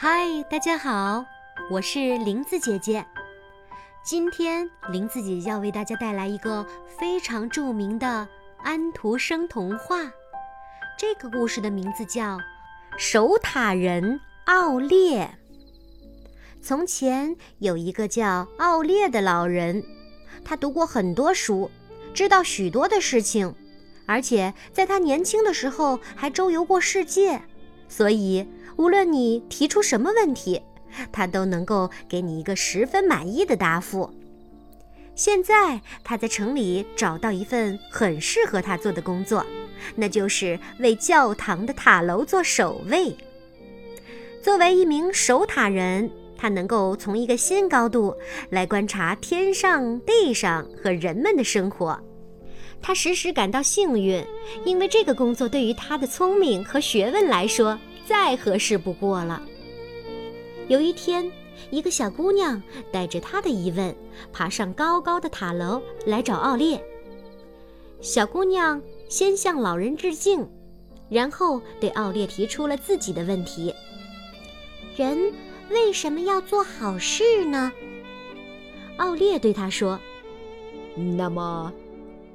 嗨，大家好，我是林子姐姐。今天林子姐姐要为大家带来一个非常著名的安徒生童话。这个故事的名字叫《守塔人奥列》。从前有一个叫奥列的老人，他读过很多书，知道许多的事情，而且在他年轻的时候还周游过世界，所以。无论你提出什么问题，他都能够给你一个十分满意的答复。现在他在城里找到一份很适合他做的工作，那就是为教堂的塔楼做守卫。作为一名守塔人，他能够从一个新高度来观察天上、地上和人们的生活。他时时感到幸运，因为这个工作对于他的聪明和学问来说。再合适不过了。有一天，一个小姑娘带着她的疑问，爬上高高的塔楼来找奥列。小姑娘先向老人致敬，然后对奥列提出了自己的问题：人为什么要做好事呢？奥列对她说：“那么，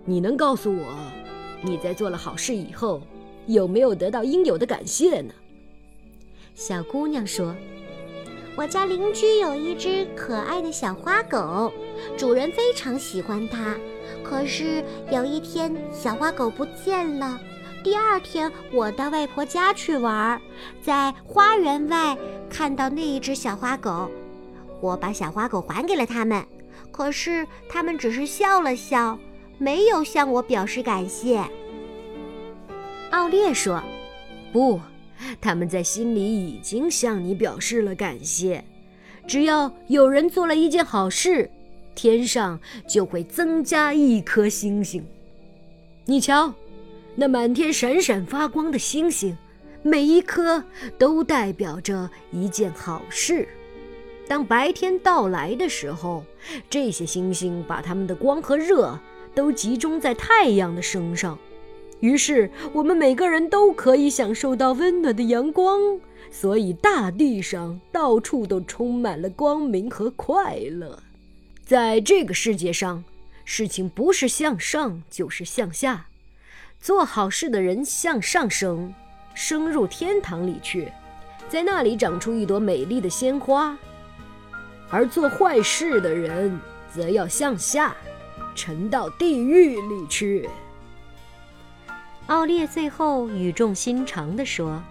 你能告诉我，你在做了好事以后，有没有得到应有的感谢呢？”小姑娘说：“我家邻居有一只可爱的小花狗，主人非常喜欢它。可是有一天，小花狗不见了。第二天，我到外婆家去玩，在花园外看到那一只小花狗，我把小花狗还给了他们。可是他们只是笑了笑，没有向我表示感谢。”奥列说：“不。”他们在心里已经向你表示了感谢。只要有人做了一件好事，天上就会增加一颗星星。你瞧，那满天闪闪发光的星星，每一颗都代表着一件好事。当白天到来的时候，这些星星把它们的光和热都集中在太阳的身上。于是，我们每个人都可以享受到温暖的阳光，所以大地上到处都充满了光明和快乐。在这个世界上，事情不是向上就是向下。做好事的人向上升，升入天堂里去，在那里长出一朵美丽的鲜花；而做坏事的人则要向下，沉到地狱里去。奥列最后语重心长地说：“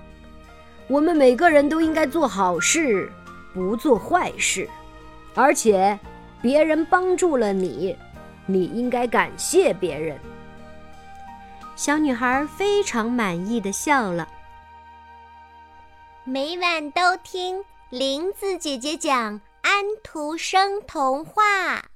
我们每个人都应该做好事，不做坏事。而且，别人帮助了你，你应该感谢别人。”小女孩非常满意的笑了。每晚都听林子姐姐讲安徒生童话。